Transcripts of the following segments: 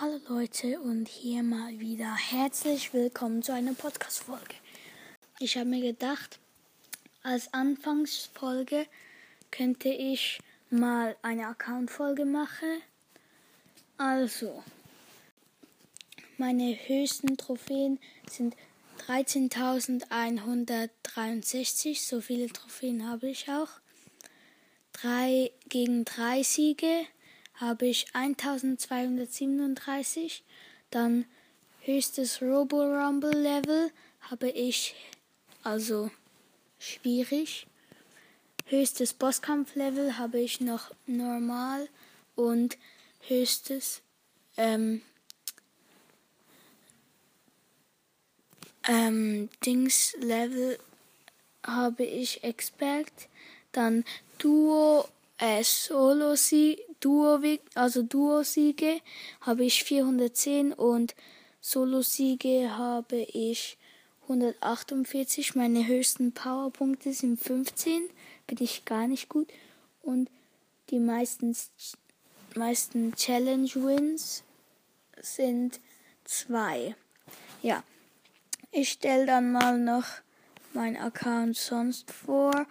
Hallo Leute und hier mal wieder herzlich willkommen zu einer Podcast-Folge. Ich habe mir gedacht, als Anfangsfolge könnte ich mal eine Account-Folge machen. Also, meine höchsten Trophäen sind 13.163. So viele Trophäen habe ich auch. Drei gegen drei Siege habe ich 1237. Dann höchstes Robo Rumble Level habe ich also schwierig. Höchstes Bosskampf Level habe ich noch normal und höchstes ähm, ähm, Dings Level habe ich Expert. Dann Duo äh, Solo Sieg, Duo also Duo Siege habe ich 410 und Solo Siege habe ich 148. Meine höchsten Powerpunkte sind 15, bin ich gar nicht gut und die meisten meisten Challenge Wins sind zwei. Ja. Ich stelle dann mal noch mein Account sonst vor.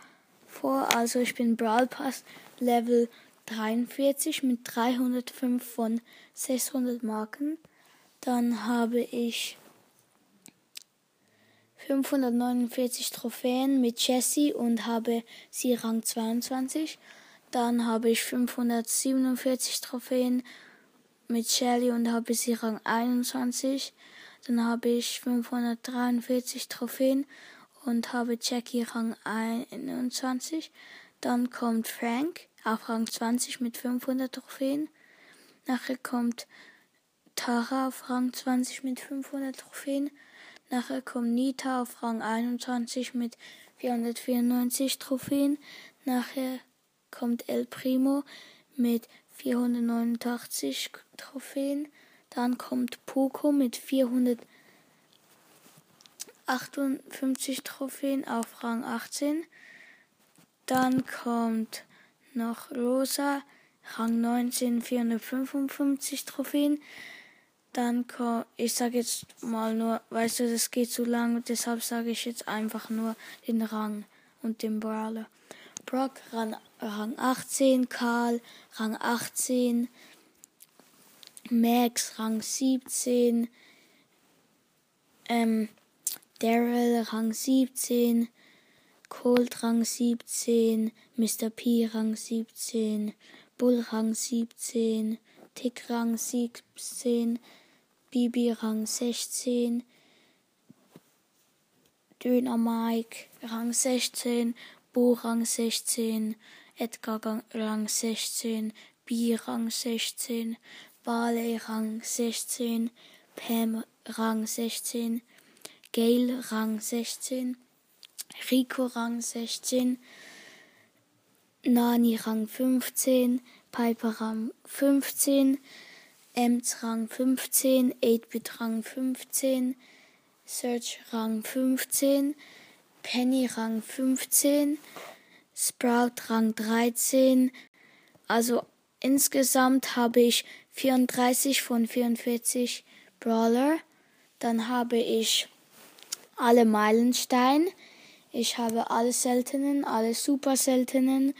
vor. Also ich bin Brawl Pass Level 43 mit 305 von 600 Marken. Dann habe ich 549 Trophäen mit Jessie und habe sie Rang 22. Dann habe ich 547 Trophäen mit Shelly und habe sie Rang 21. Dann habe ich 543 Trophäen und habe Jackie Rang 21. Dann kommt Frank auf Rang 20 mit 500 Trophäen. Nachher kommt Tara auf Rang 20 mit 500 Trophäen. Nachher kommt Nita auf Rang 21 mit 494 Trophäen. Nachher kommt El Primo mit 489 Trophäen. Dann kommt Poco mit 458 Trophäen auf Rang 18. Dann kommt noch Rosa, Rang 19, 455 Trophäen. Dann kommt, ich sage jetzt mal nur, weißt du, das geht zu lang, deshalb sage ich jetzt einfach nur den Rang und den Brawler. Brock, Rang, Rang 18, Karl, Rang 18, Max Rang 17, ähm, Daryl Rang 17, Colt Rang 17, Mr. P Rang 17, Bull Rang 17, Tick Rang 17, Bibi Rang 16, Döner Mike Rang 16, Bo Rang 16, Edgar Rang 16, B Rang 16, Barley Rang 16, Pam Rang 16, Gail Rang 16, Rico Rang 16, Nani Rang 15, Piper Rang 15, Ems Rang 15, 8-Bit Rang 15, Search Rang 15, Penny Rang 15, Sprout Rang 13. Also insgesamt habe ich 34 von 44 Brawler. Dann habe ich alle Meilenstein. Ich habe alle seltenen, alle super seltenen,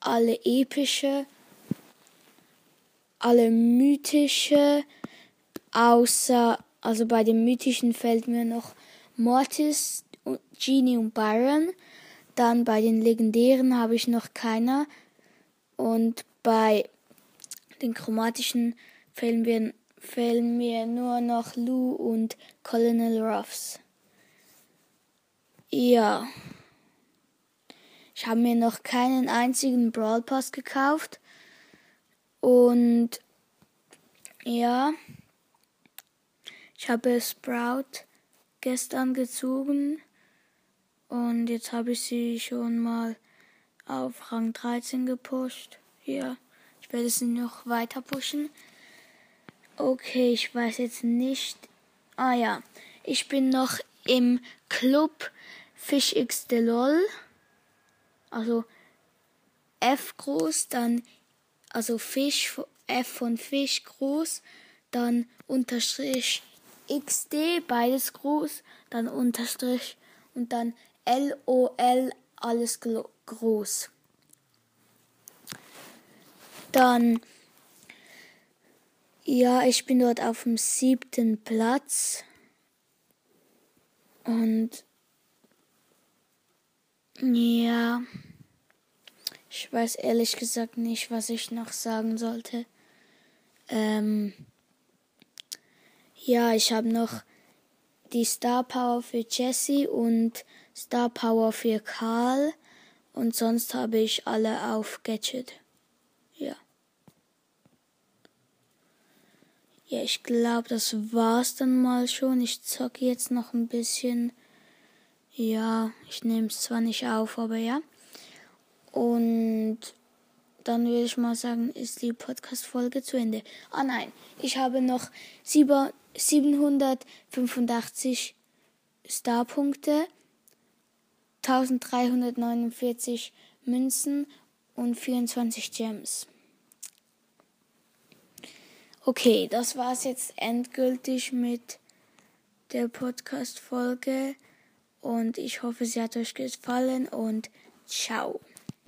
alle epische, alle mythische, außer, also bei den mythischen fällt mir noch Mortis, Genie und Byron. Dann bei den legendären habe ich noch keiner. Und bei den chromatischen fehlen mir, fehlen mir nur noch Lou und Colonel Ruffs. Ja. Ich habe mir noch keinen einzigen Brawl Pass gekauft. Und ja. Ich habe Sprout gestern gezogen. Und jetzt habe ich sie schon mal auf Rang 13 gepusht. Ja. Ich werde sie noch weiter pushen. Okay, ich weiß jetzt nicht. Ah ja, ich bin noch im Club Fish X LOL. Also F groß, dann also Fisch F von Fisch groß, dann Unterstrich XD, beides groß, dann Unterstrich und dann LOL, alles groß. Dann, ja, ich bin dort auf dem siebten Platz. Und ja, ich weiß ehrlich gesagt nicht, was ich noch sagen sollte. Ähm, ja, ich habe noch die Star Power für Jesse und Star Power für Karl. Und sonst habe ich alle auf Gadget. Ja. Ja, ich glaube, das war's dann mal schon. Ich zocke jetzt noch ein bisschen. Ja, ich nehme es zwar nicht auf, aber ja. Und dann würde ich mal sagen, ist die Podcast-Folge zu Ende. Ah nein, ich habe noch 785 Starpunkte, 1349 Münzen und 24 Gems. Okay, das war's jetzt endgültig mit der Podcast-Folge und ich hoffe, sie hat euch gefallen und ciao.